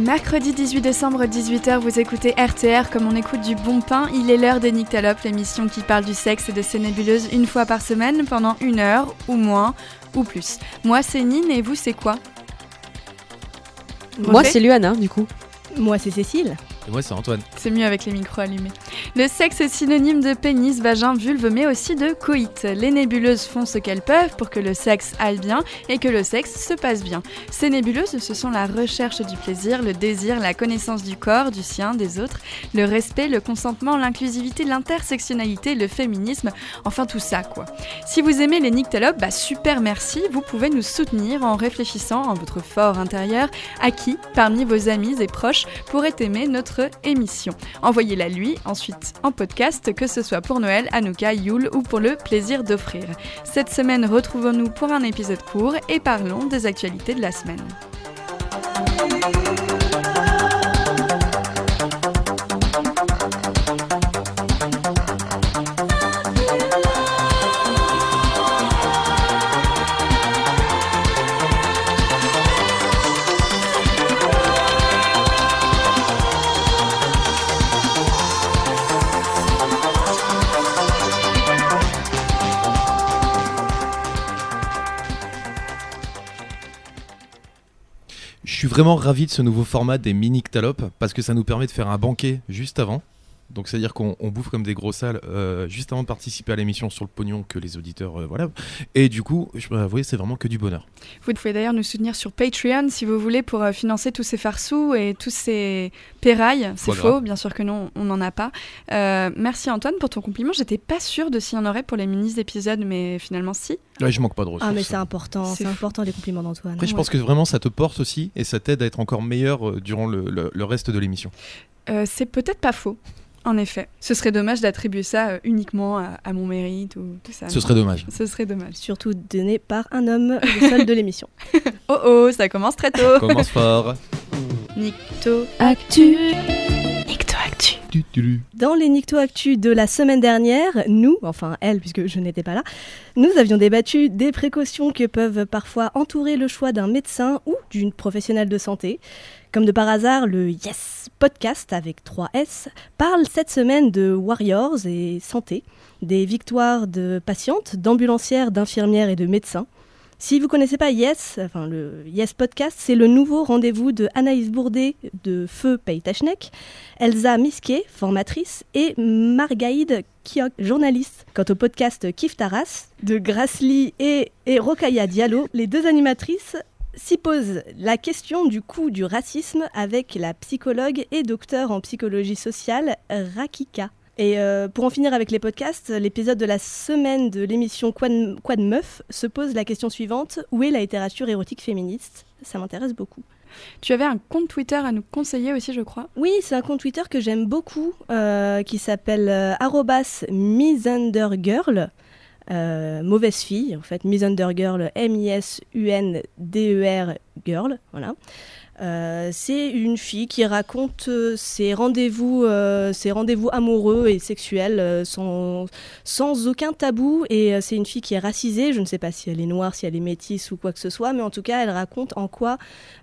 Mercredi 18 décembre 18h, vous écoutez RTR comme on écoute du bon pain. Il est l'heure de Nyctalope, l'émission qui parle du sexe et de ses nébuleuses une fois par semaine pendant une heure ou moins ou plus. Moi c'est Nine et vous c'est quoi? Moi c'est Luana du coup. Moi c'est Cécile. Et moi, c'est Antoine. C'est mieux avec les micros allumés. Le sexe est synonyme de pénis, vagin, vulve, mais aussi de coït. Les nébuleuses font ce qu'elles peuvent pour que le sexe aille bien et que le sexe se passe bien. Ces nébuleuses, ce sont la recherche du plaisir, le désir, la connaissance du corps, du sien, des autres, le respect, le consentement, l'inclusivité, l'intersectionnalité, le féminisme, enfin tout ça quoi. Si vous aimez les nyctalopes, bah super merci, vous pouvez nous soutenir en réfléchissant en votre fort intérieur à qui, parmi vos amis et proches, pourrait aimer notre émission. Envoyez-la lui ensuite en podcast, que ce soit pour Noël, Hanouka, Yule ou pour le plaisir d'offrir. Cette semaine, retrouvons-nous pour un épisode court et parlons des actualités de la semaine. Suis vraiment ravi de ce nouveau format des mini ctalopes parce que ça nous permet de faire un banquet juste avant. Donc c'est-à-dire qu'on bouffe comme des gros salles euh, juste avant de participer à l'émission sur le pognon que les auditeurs euh, voilà. Et du coup, je vous voyez, c'est vraiment que du bonheur. Vous pouvez d'ailleurs nous soutenir sur Patreon si vous voulez pour euh, financer tous ces farsous et tous ces pérailles. C'est faux, bien sûr que non, on n'en a pas. merci Antoine pour ton compliment. J'étais pas sûre de s'il y en aurait pour les mini épisodes, mais finalement si. Ouais, je manque pas de ressources. Ah mais c'est important, c'est important les compliments d'Antoine. Après, je pense que vraiment ça te porte aussi et ça t'aide à être encore meilleur durant le, le reste de l'émission. c'est peut-être pas faux. En effet, ce serait dommage d'attribuer ça euh, uniquement à, mon mérite ou tout ça. Ce serait dommage. Ce serait dommage. Surtout donné par un homme, le seul de l'émission. oh oh, ça commence très tôt. commence fort. Nicto Actu. Nicto Actu. Dans les Nicto Actu de la semaine dernière, nous, enfin elle puisque je n'étais pas là, nous avions débattu des précautions que peuvent parfois entourer le choix d'un médecin ou d'une professionnelle de santé. Comme de par hasard, le Yes Podcast avec 3 S parle cette semaine de Warriors et santé, des victoires de patientes, d'ambulancières, d'infirmières et de médecins. Si vous ne connaissez pas Yes, enfin le Yes Podcast, c'est le nouveau rendez-vous de Anaïs Bourdet de Feu Paytachnek, Elsa Misquet, formatrice, et Margaïde Kiok, journaliste. Quant au podcast Kif Taras de Grasly et, et Rokaya Diallo, les deux animatrices s'y pose la question du coût du racisme avec la psychologue et docteur en psychologie sociale Rakika. Et euh, pour en finir avec les podcasts, l'épisode de la semaine de l'émission Quoi de, Meuf se pose la question suivante où est la littérature érotique féministe? Ça m'intéresse beaucoup. Tu avais un compte Twitter à nous conseiller aussi, je crois? Oui, c'est un compte Twitter que j'aime beaucoup, euh, qui s'appelle euh, @misundergirl. Euh, mauvaise fille, en fait, Girl, M-I-S-U-N-D-E-R Girl, voilà. Euh, c'est une fille qui raconte euh, ses rendez-vous, euh, rendez-vous amoureux et sexuels sans, aucun tabou. Et c'est une fille qui est racisée. Je ne sais pas si elle est noire, si elle est métisse ou quoi que ce soit, mais en tout cas, elle raconte en quoi,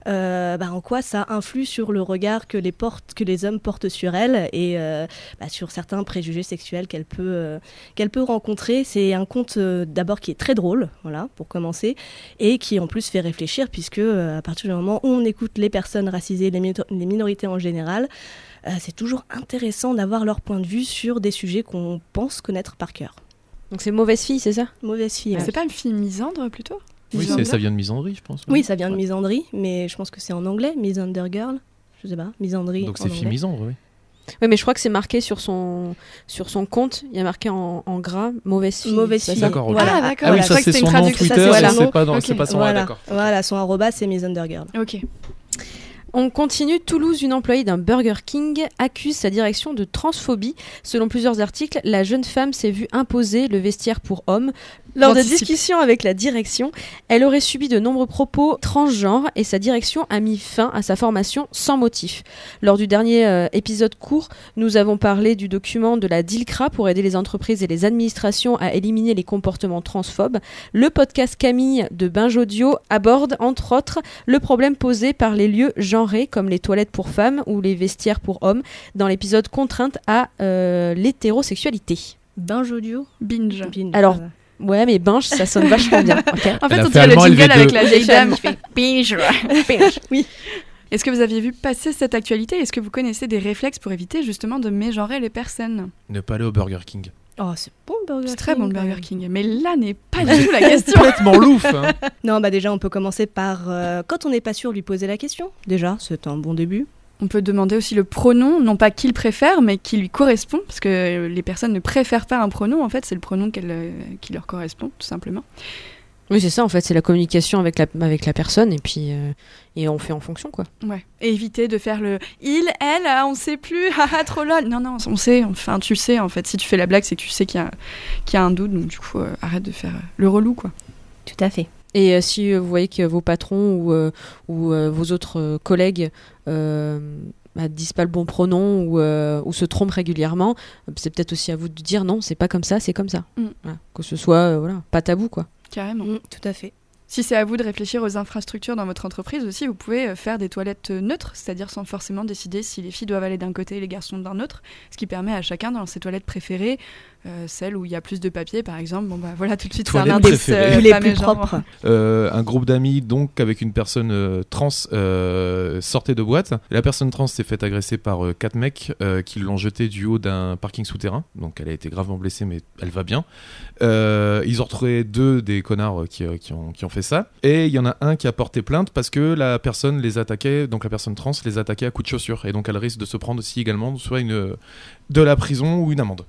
bah, en quoi ça influe sur le regard que les, hommes portent sur elle et bah, sur certains préjugés sexuels qu'elle peut, peut rencontrer. C'est un conte d'abord qui est très drôle, voilà, pour commencer, et qui en plus fait réfléchir puisque à partir du moment où on écoute les personnes racisées, les, minorités en général, euh, c'est toujours intéressant d'avoir leur point de vue sur des sujets qu'on pense connaître par cœur. Donc c'est mauvaise fille, c'est ça? Mauvaise fille. C'est pas une fille misandre plutôt? Oui, ça vient de misandrie, je pense. Oui, ça vient de misandrie, mais je pense que c'est en anglais, misander girl. Je sais pas, misandrie. Donc c'est fille misandre, oui. Oui, mais je crois que c'est marqué sur son, sur son compte. Il y a marqué en, gras mauvaise fille. Mauvaise fille. D'accord. Voilà. Ah, d'accord. Ah, oui, ça, c'est son nom Twitter, c'est pas, dans, pas son voilà. d'accord. Voilà, son arroba, c'est Miss Undergirl. Ok. On continue. Toulouse, une employée d'un Burger King accuse sa direction de transphobie. Selon plusieurs articles, la jeune femme s'est vue imposer le vestiaire pour hommes, Lors de discussions avec la direction, elle aurait subi de nombreux propos transgenres et sa direction a mis fin à sa formation sans motif. Lors du dernier euh, épisode court, nous avons parlé du document de la DILCRA pour aider les entreprises et les administrations à éliminer les comportements transphobes. Le podcast Camille de Binge Audio aborde, entre autres, le problème posé par les lieux genrés comme les toilettes pour femmes ou les vestiaires pour hommes dans l'épisode Contrainte à euh, l'hétérosexualité. Binge audio? Binge. Binge, Alors. Ouais, mais Binge, ça sonne vachement bien. ok En fait, on fait dirait le jingle LV2. avec la vieille dame qui fait binge. Binge. Oui. Est-ce que vous aviez vu passer cette actualité? Est-ce que vous connaissez des réflexes pour éviter justement de mégenrer les personnes? Ne pas aller au Burger King. Oh, c'est bon le Burger C'est très bon le Burger. King, mais là n'est pas du tout la question. Complètement louf. hein. Non, bah déjà, on peut commencer par, euh, quand on n'est pas sûr, lui poser la question. Déjà, c'est un bon début. On peut demander aussi le pronom, non pas qu'il préfère, mais qui lui correspond, parce que les personnes ne préfèrent pas un pronom, en fait, c'est le pronom euh, qui leur correspond, tout simplement. Oui, c'est ça, en fait, c'est la communication avec la, avec la personne et puis euh, et on fait en fonction, quoi. Ouais. Et éviter de faire le il, elle, ah, on sait plus, haha, trop lol. Non, non, on sait, enfin, tu sais, en fait, si tu fais la blague, c'est que tu sais qu'il y a, qu'il y a un doute, donc du coup, euh, arrête de faire le relou, quoi. Tout à fait. Et euh, si euh, vous voyez que vos patrons ou, euh, ou euh, vos autres euh, collègues euh, bah, disent pas le bon pronom ou, euh, ou se trompent régulièrement, c'est peut-être aussi à vous de dire non, c'est pas comme ça, c'est comme ça. Mm. Voilà. Que ce soit euh, voilà, pas tabou, quoi. Carrément. Mm, tout à fait. Si c'est à vous de réfléchir aux infrastructures dans votre entreprise aussi, vous pouvez faire des toilettes neutres, c'est-à-dire sans forcément décider si les filles doivent aller d'un côté et les garçons d'un autre, ce qui permet à chacun dans ses toilettes préférées, euh, celles où il y a plus de papier par exemple, bon bah voilà tout de suite c'est un euh, les plus propres. Euh, un groupe d'amis donc avec une personne euh, trans euh, sortait de boîte. La personne trans s'est fait agresser par euh, quatre mecs euh, qui l'ont jeté du haut d'un parking souterrain. Donc elle a été gravement blessée mais elle va bien. Euh, ils ont retrouvé deux des connards qui, euh, qui ont, qui ont fait ça. Et il y en a un qui a porté plainte parce que la personne les attaquait, donc la personne trans les attaquait à coups de chaussure. Et donc elle risque de se prendre aussi également soit une, de la prison ou une amende.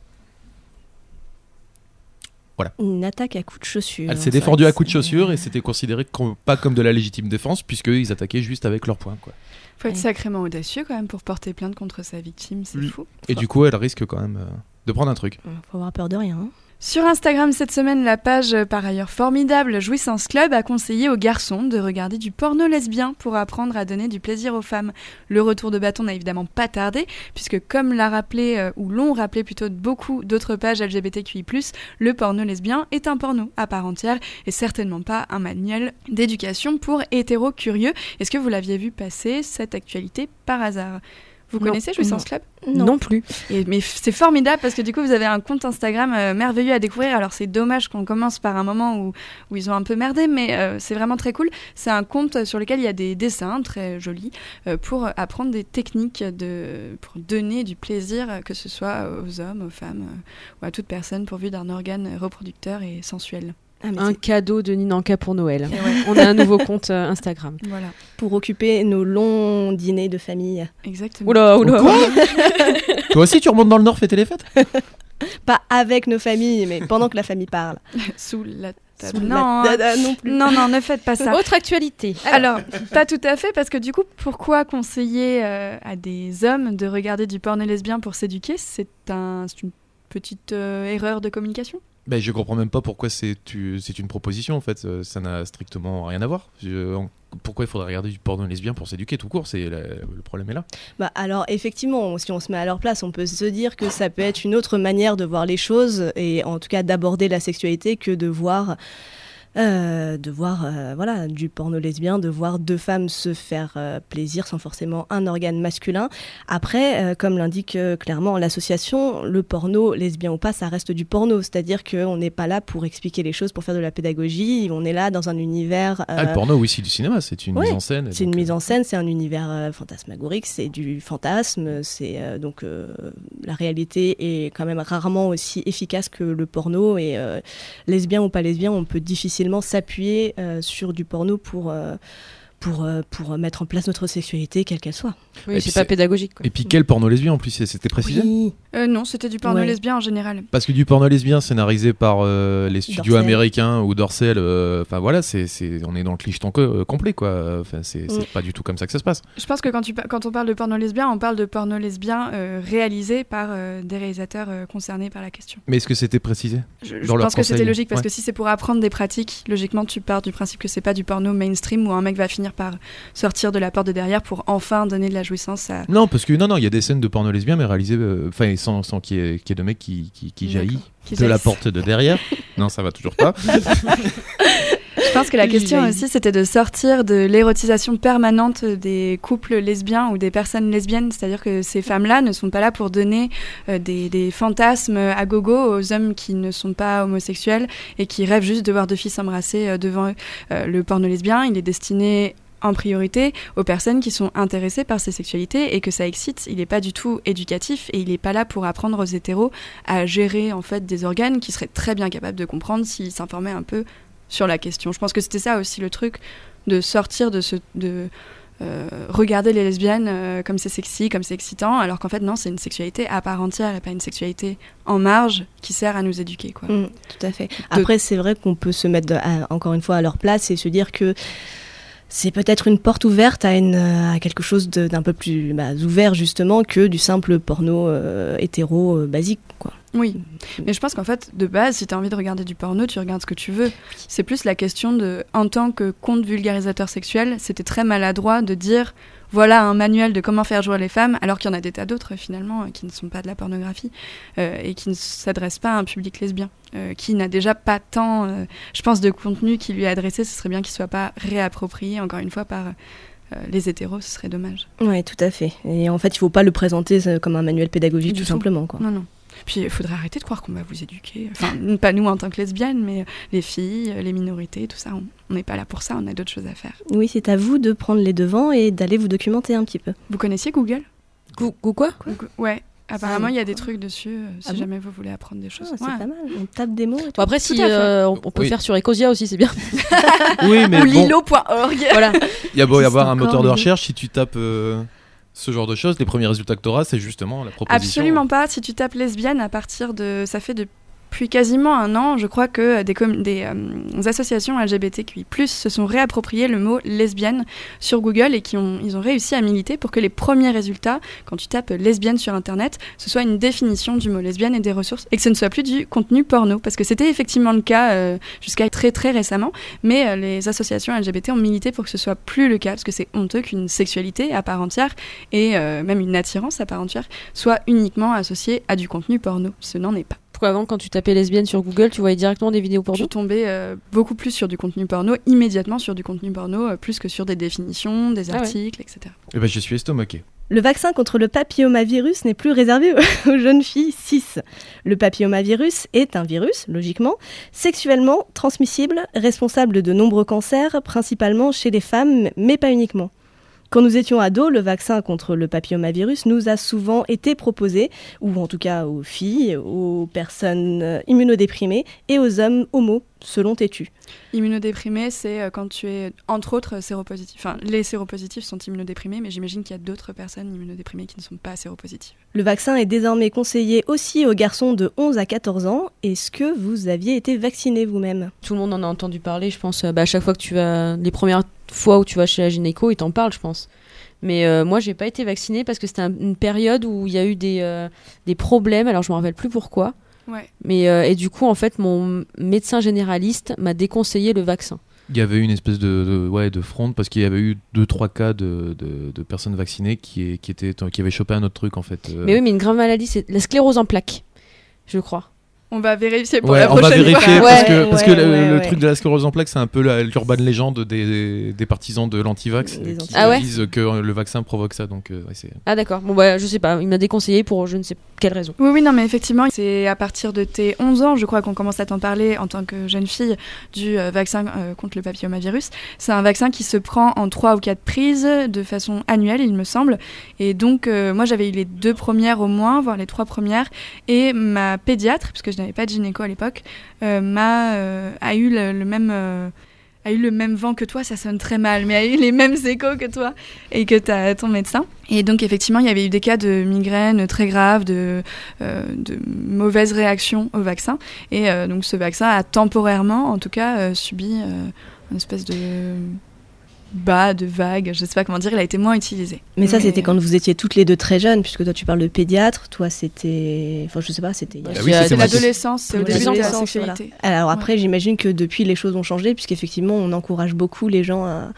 Une attaque à coups de chaussure. Elle s'est défendue à coups de chaussure et c'était considéré comme- pas comme de la légitime défense puisqu'ils attaquaient juste avec leurs poings. Quoi. Faut être sacrément audacieux quand même pour porter plainte contre sa victime, c'est Oui. fou. Et du coup, elle risque quand même euh, de prendre un truc. Faut avoir peur de rien. hein. Sur Instagram cette semaine, la page euh, par ailleurs formidable Jouissance Club a conseillé aux garçons de regarder du porno lesbien pour apprendre à donner du plaisir aux femmes. Le retour de bâton n'a évidemment pas tardé, puisque comme l'a rappelé, euh, ou l'ont rappelé plutôt beaucoup d'autres pages LGBTQI+, le porno lesbien est un porno à part entière et certainement pas un manuel d'éducation pour hétéro curieux. Est-ce que vous l'aviez vu passer, cette actualité, par hasard? Vous Non. connaissez Jouissance Club Non, plus. et, mais c'est formidable parce que du coup, vous avez un compte Instagram euh, merveilleux à découvrir. Alors, c'est dommage qu'on commence par un moment où, où ils ont un peu merdé, mais euh, c'est vraiment très cool. C'est un compte sur lequel il y a des dessins très jolis euh, pour apprendre des techniques de, pour donner du plaisir, que ce soit aux hommes, aux femmes euh, ou à toute personne pourvue d'un organe reproducteur et sensuel. Ah, Un cadeau de Ninanka pour Noël. Ouais, On a un nouveau compte euh, Instagram. voilà, pour occuper nos longs dîners de famille. exactement. Oula, oula. Toi aussi, tu remontes dans le Nord fêter les fêtes? Pas avec nos familles, mais pendant que la famille parle. Sous la table. Sous la- non, non plus. non, non, ne faites pas ça. Autre actualité. Alors, pas tout à fait, parce que du coup, pourquoi conseiller euh, à des hommes de regarder du porno lesbien pour s'éduquer? C'est un, c'est une petite euh, erreur de communication? Ben, Je comprends même pas pourquoi c'est une proposition en fait. Euh, Ça n'a strictement rien à voir. Pourquoi il faudrait regarder du porno lesbien pour s'éduquer tout court? Le problème est là. Bah, alors effectivement, si on se met à leur place, on peut se dire que ça peut être une autre manière de voir les choses et en tout cas d'aborder la sexualité que de voir euh, de voir euh, voilà du porno lesbien, de voir deux femmes se faire euh, plaisir sans forcément un organe masculin. Après, comme l'indique clairement l'association, le porno lesbien ou pas, ça reste du porno, c'est-à-dire qu'on n'est pas là pour expliquer les choses, pour faire de la pédagogie. On est là dans un univers. Ah, le porno, oui, c'est du cinéma, c'est une mise en scène. c'est une mise en scène, c'est un univers fantasmagorique, c'est du fantasme, c'est donc la réalité est quand même rarement aussi efficace que le porno et lesbien ou pas lesbien, on peut difficilement s'appuyer euh, sur du porno pour euh, pour, euh, pour mettre en place notre sexualité, quelle qu'elle soit. Oui, Et c'est pas pédagogique. quoi. Et puis quel porno lesbien en plus, c'était précisé Oui. Euh, non, c'était du porno Ouais. lesbien en général. Parce que du porno lesbien scénarisé par euh, les studios Dorsel. américains ou Dorsel, euh, enfin voilà, c'est, c'est, on est dans le clicheton co- euh, complet quoi. Enfin, c'est, Mm. pas du tout comme ça que ça se passe. Je pense que quand, tu, quand on parle de porno lesbien, on parle de porno lesbien euh, réalisé par euh, des réalisateurs euh, concernés par la question. Mais est-ce que c'était précisé Je, pense que c'était logique parce ouais. que si c'est pour apprendre des pratiques, logiquement tu pars du principe que c'est pas du porno mainstream où un mec va finir par sortir de la porte de derrière pour enfin donner de la jouissance à. Non, parce que non, non, il y a des scènes de porno lesbien, mais réalisées, euh, enfin, sans, sans qu'il y, ait- qu'il y ait de mecs qui, qui, qui jaillit Qui de la porte de derrière. non, ça va toujours pas. Je pense que la question aussi c'était de sortir de l'érotisation permanente des couples lesbiens ou des personnes lesbiennes, c'est-à-dire que ces femmes-là ne sont pas là pour donner euh, des, des fantasmes à gogo aux hommes qui ne sont pas homosexuels et qui rêvent juste de voir deux filles s'embrasser euh, devant eux. Euh, le porno lesbien, il est destiné en priorité aux personnes qui sont intéressées par ces sexualités et que ça excite. Il n'est pas du tout éducatif et il n'est pas là pour apprendre aux hétéros à gérer en fait des organes qui seraient très bien capables de comprendre s'ils s'informaient un peu sur la question. Je pense que c'était ça aussi le truc de sortir de ce de euh, regarder les lesbiennes euh, comme c'est sexy, comme c'est excitant, alors qu'en fait non, c'est une sexualité à part entière et pas une sexualité en marge qui sert à nous éduquer quoi. Mm, tout à fait. Après, c'est vrai qu'on peut se mettre à- encore une fois à leur place et se dire que c'est peut-être une porte ouverte à, une, à quelque chose d'un peu plus bah, ouvert justement que du simple porno euh, hétéro euh, basique. Quoi. Oui, mais je pense qu'en fait, de base, si tu as envie de regarder du porno, tu regardes ce que tu veux. C'est plus la question de, en tant que compte vulgarisateur sexuel, c'était très maladroit de dire voilà un manuel de comment faire jouer les femmes, alors qu'il y en a des tas d'autres finalement euh, qui ne sont pas de la pornographie euh, et qui ne s'adressent pas à un public lesbien, euh, qui n'a déjà pas tant, euh, je pense, de contenu qui lui est adressé. Ce serait bien qu'il soit pas réapproprié encore une fois par les hétéros, ce serait dommage. Oui, tout à fait. Et en fait, il faut pas le présenter comme un manuel pédagogique Du tout tout. simplement. Quoi. Non, non. Puis il faudrait arrêter de croire qu'on va vous éduquer. Enfin, pas nous en tant que lesbiennes, mais les filles, les minorités, tout ça. on- n'est pas là pour ça, on a d'autres choses à faire. Oui, c'est à vous de prendre les devants et d'aller vous documenter un petit peu. Vous connaissiez Google? Gou- gou- quoi? Google- Ouais. Apparemment, il y a des trucs dessus euh, si Ah bon? jamais vous voulez apprendre des Ah, choses. c'est Ouais. pas mal. On tape des mots. Et tout. Bon, Après, si euh, on, on peut Oui. faire sur Ecosia aussi, c'est bien. oui, mais Ou bon, lilo.org. voilà. il y a beau y avoir un moteur de recherche, si tu tapes euh, ce genre de choses, les premiers résultats que tu auras, c'est justement la proposition. Absolument pas. Si tu tapes lesbienne à partir de. Ça fait depuis quasiment un an, je crois que des, euh, associations LGBTQI, se sont réappropriées le mot lesbienne sur Google et qui ont, réussi à militer pour que les premiers résultats, quand tu tapes lesbienne sur Internet, ce soit une définition du mot lesbienne et des ressources et que ce ne soit plus du contenu porno. Parce que c'était effectivement le cas euh, jusqu'à très très récemment, mais euh, les associations LGBT ont milité pour que ce soit plus le cas parce que c'est honteux qu'une sexualité à part entière et même une attirance à part entière soit uniquement associée à du contenu porno. Ce n'en est pas. Pourquoi avant, quand tu tapais lesbienne sur Google, tu voyais directement des vidéos Je porno suis tombée euh, beaucoup plus sur du contenu porno, immédiatement sur du contenu porno, euh, plus que sur des définitions, des Ah ouais. articles, etc. Eh ben, je suis estomaqué. Le vaccin contre le papillomavirus n'est plus réservé aux jeunes filles cis. Le papillomavirus est un virus, logiquement, sexuellement transmissible, responsable de nombreux cancers, principalement chez les femmes, mais pas uniquement. Quand nous étions ados, le vaccin contre le papillomavirus nous a souvent été proposé, ou en tout cas aux filles, aux personnes euh, immunodéprimées et aux hommes homos, selon Tétu. Immunodéprimé, c'est euh, quand tu es, entre autres, séropositif. Enfin, les séropositifs sont immunodéprimés, mais j'imagine qu'il y a d'autres personnes immunodéprimées qui ne sont pas séropositives. Le vaccin est désormais conseillé aussi aux garçons de 11 à 14 ans. Est-ce que vous aviez été vacciné vous-même? Tout le monde en a entendu parler, je pense. euh, bah, à chaque fois que tu vas. Les premières fois où tu vas chez la gynéco, ils t'en parlent, je pense. Mais euh, moi, j'ai pas été vaccinée parce que c'était un- une période où il y a eu des, euh, des problèmes. Alors, je me rappelle plus pourquoi. Ouais. Mais euh, et du coup, en fait, mon médecin généraliste m'a déconseillé le vaccin. Il y avait eu une espèce de, de- ouais, de fronde parce qu'il y avait eu deux trois cas de, de, de personnes vaccinées qui, qui, étaient, qui avaient chopé un autre truc en fait. euh. Mais oui, mais une grave maladie, c'est la sclérose en plaques, je crois. On va vérifier pour Ouais, la on va prochaine vérifier fois. parce Ouais, que, parce que ouais, le, ouais, le ouais. truc de la sclérose en plaques, c'est un peu la- l'urban légende des, des partisans de l'antivax Des euh, qui Ah ouais disent que le vaccin provoque ça. Donc, euh, Ah d'accord. Bon bah je sais pas. Il m'a déconseillé pour je ne sais quelle raison. Oui, oui, non, mais effectivement, c'est à partir de tes 11 ans, je crois, qu'on commence à t'en parler en tant que jeune fille du euh, vaccin euh, contre le papillomavirus. C'est un vaccin qui se prend en 3 ou 4 prises de façon annuelle, il me semble. Et donc, euh, moi, j'avais eu les deux premières au moins, voire les trois premières. Et ma pédiatre, puisque je n'avais pas de gynéco à l'époque, euh, m'a, euh, a eu le, même. euh, a eu le même vent que toi, ça sonne très mal, mais a eu les mêmes échos que toi et que as ton médecin. Et donc effectivement, il y avait eu des cas de migraine très graves, de, de mauvaises réactions au vaccin. Et donc ce vaccin a temporairement, en tout cas, subi une espèce de bas, de vague, je sais pas comment dire, il a été moins utilisé. Mais ça, c'était quand vous étiez toutes les deux très jeunes, puisque toi tu parles de pédiatre, toi c'était. Enfin, je sais pas, c'était. Ah oui, c'est l'adolescence, c'est au début de la sexualité. Alors après, j'imagine que depuis les choses ont changé, puisqu'effectivement, on encourage beaucoup les gens,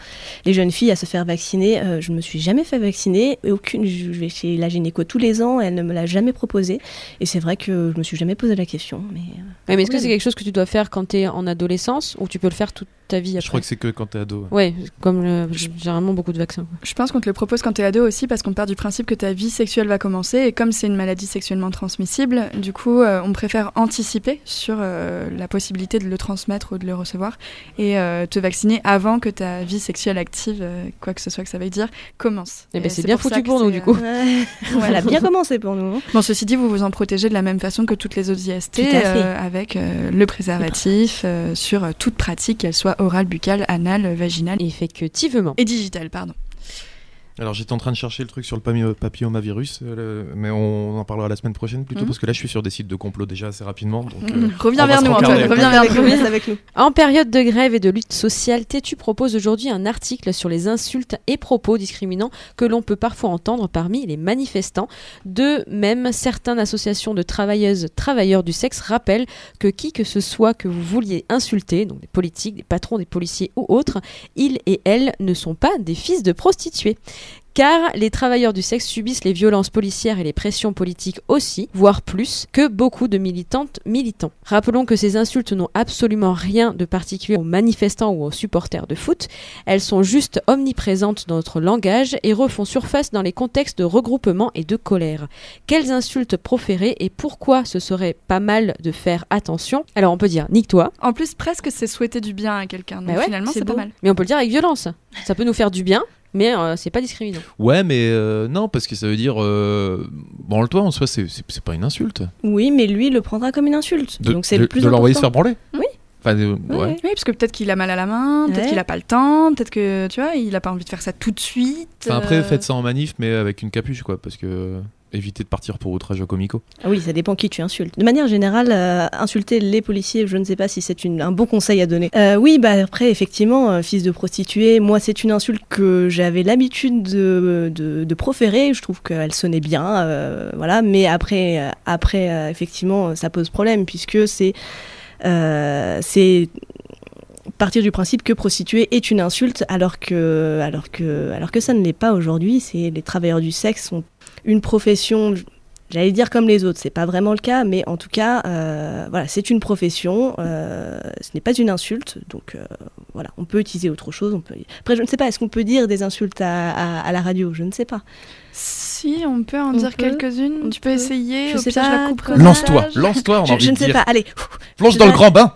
les jeunes filles à se faire vacciner. Euh, je me suis jamais fait vacciner, et aucune. Je vais chez la gynéco tous les ans, elle ne me l'a jamais proposé. Et c'est vrai que je me suis jamais posé la question. Mais, euh, mais est-ce que c'est quelque chose que tu dois faire quand tu es en adolescence, ou tu peux le faire toute ta vie après Je crois que c'est que quand tu es ado. Ouais, comme généralement beaucoup de vaccins. Je pense qu'on te le propose quand tu es ado aussi parce qu'on part du principe que ta vie sexuelle va commencer et comme c'est une maladie sexuellement transmissible, du coup, euh, on préfère anticiper sur euh, la possibilité de le transmettre ou de le recevoir et euh, te vacciner avant que ta vie sexuelle active, quoi que ce soit que ça veuille dire, commence. Eh ben, et c'est bien foutu pour nous du coup. Elle a bien commencé pour nous. Hein. Bon, ceci dit, vous vous en protégez de la même façon que toutes les autres IST avec le préservatif sur toute pratique, qu'elle soit orale, buccale, anale, vaginale. Effectivement et digital, pardon. Alors j'étais en train de chercher le truc sur le papillomavirus, euh, mais on en parlera la semaine prochaine plutôt, mhm. parce que là je suis sur des sites de complot déjà assez rapidement. Donc, euh, reviens vers nous, Antoine, reviens vers nous. avec nous. En période de grève et de lutte sociale, tu proposes aujourd'hui un article sur les insultes et propos discriminants que l'on peut parfois entendre parmi les manifestants. De même, certaines associations de travailleuses, travailleurs du sexe rappellent que qui que ce soit que vous vouliez insulter, donc des politiques, des patrons, des policiers ou autres, ils et elles ne sont pas des fils de prostituées car les travailleurs du sexe subissent les violences policières et les pressions politiques aussi, voire plus, que beaucoup de militantes militants. Rappelons que ces insultes n'ont absolument rien de particulier aux manifestants ou aux supporters de foot, elles sont juste omniprésentes dans notre langage et refont surface dans les contextes de regroupement et de colère. Quelles insultes proférer et pourquoi ce serait pas mal de faire attention? Alors on peut dire nique-toi. En plus presque c'est souhaiter du bien à quelqu'un, donc bah finalement c'est pas mal. Mais on peut le dire avec violence. Ça peut nous faire du bien, mais euh, c'est pas discriminant. Ouais, mais euh, non, parce que ça veut dire. Euh, bon, le toi en soi, c'est pas une insulte. Oui, mais lui, il le prendra comme une insulte. De, Donc c'est le plus De l'envoyer se faire branler Oui. Enfin, ouais. Oui, parce que peut-être qu'il a mal à la main, peut-être qu'il a pas le temps, peut-être que tu vois, il a pas envie de faire ça tout de suite. Enfin, après, faites ça en manif, mais avec une capuche, quoi, parce que éviter de partir pour outrage comico ah Oui, ça dépend qui tu insultes. De manière générale, euh, insulter les policiers, je ne sais pas si c'est un bon conseil à donner. Euh, oui, bah après, effectivement, euh, fils de prostituée, moi, c'est une insulte que j'avais l'habitude de, de, proférer. Je trouve qu'elle sonnait bien, voilà. Mais après, après effectivement, ça pose problème puisque c'est c'est partir du principe que prostituée est une insulte alors que alors que alors que ça ne l'est pas aujourd'hui les travailleurs du sexe sont une profession, j'allais dire comme les autres, c'est pas vraiment le cas, mais en tout cas, euh, voilà, c'est une profession, euh, ce n'est pas une insulte, donc euh, voilà, on peut utiliser autre chose. On peut... Après, je ne sais pas, est-ce qu'on peut dire des insultes à, la radio? Je ne sais pas. Si, on peut en dire quelques-unes. Tu peux essayer. Je sais pas. Lance-toi, lance-toi. Je, je ne sais pas. Allez. Plonge dans le grand bain.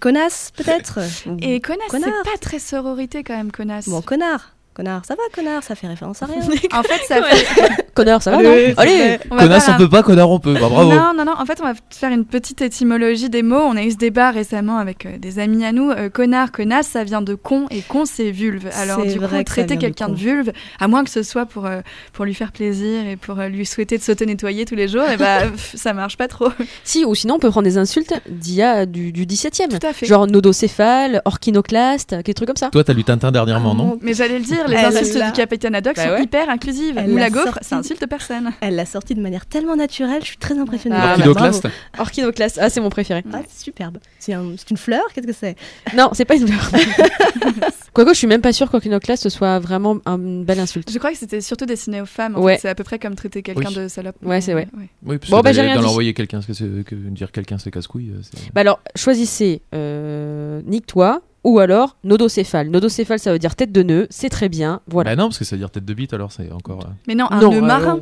Connasse, peut-être? Et connasse, c'est pas très sororité quand même, connasse. Bon, connard. Connard, ça va, connard, ça fait référence à rien. en fait, ça fait. connard, ça va, Allez, Allez on Connasse, on peut pas, connard, on peut. Bah, bravo. Non, non, non. En fait, on va faire une petite étymologie des mots. On a eu ce débat récemment avec euh, des amis à nous. Euh, connard, connasse, ça vient de con et con, c'est vulve. Alors, du coup, traiter quelqu'un de, vulve, à moins que ce soit pour, euh, pour lui faire plaisir et pour lui souhaiter de s'auto-nettoyer tous les jours, et eh bah, ça marche pas trop. Si, ou sinon, on peut prendre des insultes d'il y a du, du 17e. Tout à fait. Genre nodocéphale, orchinoclaste, des trucs comme ça. Toi, t'as lu Tintin dernièrement, ah, non Mais j'allais le dire, les insultes du capitaine Haddock bah sont hyper inclusives. Ou la gaufre, ça insulte personne. Elle l'a sorti de manière tellement naturelle, je suis très impressionnée. Ah, Orchidoclaste Orchidoclaste, ah c'est mon préféré. Ah, c'est superbe. C'est une fleur Qu'est-ce que c'est? Non, c'est pas une fleur. Quoique, je suis même pas sûre qu'orchidoclaste soit vraiment une belle insulte. Je crois que c'était surtout destiné aux femmes. ouais. C'est à peu près comme traiter quelqu'un de salope. Ouais, c'est vrai. Oui, bon, bah, j'ai rien l'envoyer quelqu'un, que, que dire quelqu'un c'est casse-couille. Euh, bah alors, choisissez euh, nique-toi ou alors nodocéphale. Nodocéphale, ça veut dire tête de nœud, c'est très bien. Voilà. Bah non, parce que ça veut dire tête de bite, alors c'est encore. Euh, Mais non, un nœud marin.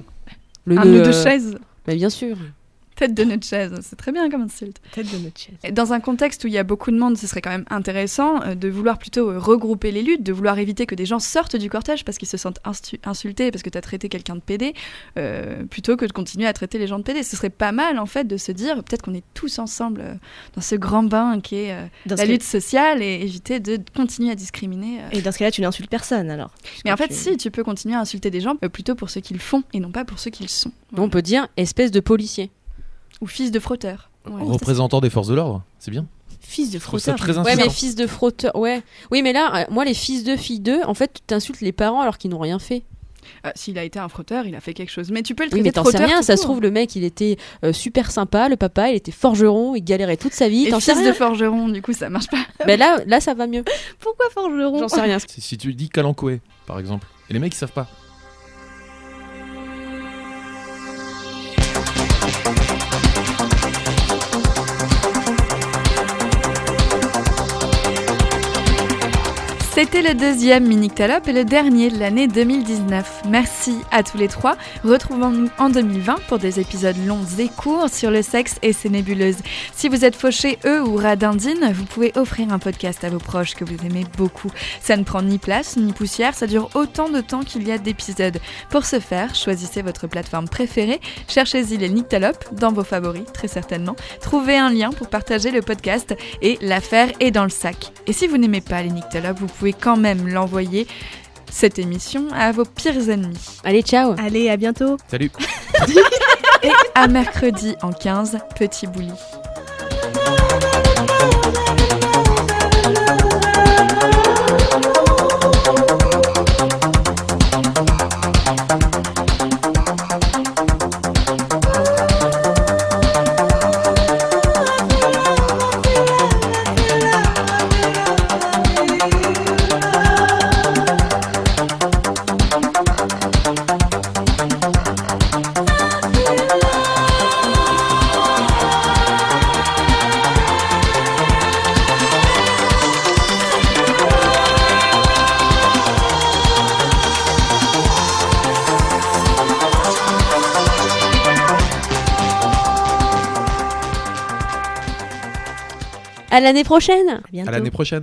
Le un nœud, de chaise. Bah bien sûr. Tête de notre chaise, c'est très bien comme insulte. Tête de notre chaise. Dans un contexte où il y a beaucoup de monde, ce serait quand même intéressant euh, de vouloir plutôt euh, regrouper les luttes, de vouloir éviter que des gens sortent du cortège parce qu'ils se sentent insultés, parce que tu as traité quelqu'un de PD, euh, plutôt que de continuer à traiter les gens de PD. Ce serait pas mal en fait de se dire peut-être qu'on est tous ensemble dans ce grand bain qui est euh, la cas- lutte sociale et éviter de continuer à discriminer. euh. Et dans ce cas-là, tu n'insultes personne alors. Mais en fait, tu- si, tu peux continuer à insulter des gens euh, plutôt pour ce qu'ils font et non pas pour ce qu'ils sont. On peut dire espèce de policier. Ou fils de frotteur. Ouais. Représentant des forces de l'ordre, c'est bien. Fils de Je trouve ça frotteur. très Ouais, mais insultant. fils de frotteur, ouais. Oui, mais là, euh, moi, les fils de filles d'eux, en fait, tu insultes les parents alors qu'ils n'ont rien fait. Euh, S'il a été un frotteur, il a fait quelque chose. Mais tu peux le Oui, traiter mais de t'en sais rien, tout ça se trouve, le mec, il était euh, super sympa, le papa, il était forgeron, il galérait toute sa vie, Et fils rien. de forgeron, du coup, ça marche pas. Mais là, là, ça va mieux. Pourquoi forgeron? J'en sais rien. Si, si tu dis Kalankoé, par exemple, et les mecs ils savent pas. C'était le deuxième Minictalope et le dernier de l'année 2019. Merci à tous les trois. Retrouvons-nous en 2020 pour des épisodes longs et courts sur le sexe et ses nébuleuses. Si vous êtes fauché, eux ou radindine, vous pouvez offrir un podcast à vos proches que vous aimez beaucoup. Ça ne prend ni place ni poussière, ça dure autant de temps qu'il y a d'épisodes. Pour ce faire, choisissez votre plateforme préférée, cherchez-y les Nictalope dans vos favoris, très certainement. Trouvez un lien pour partager le podcast et l'affaire est dans le sac. Et si vous n'aimez pas les Nictalope, vous pouvez quand même l'envoyer, cette émission, à vos pires ennemis. Allez, ciao. Allez, à bientôt. Salut Et à mercredi en 15, petit bouli. À l'année prochaine. À. À l'année prochaine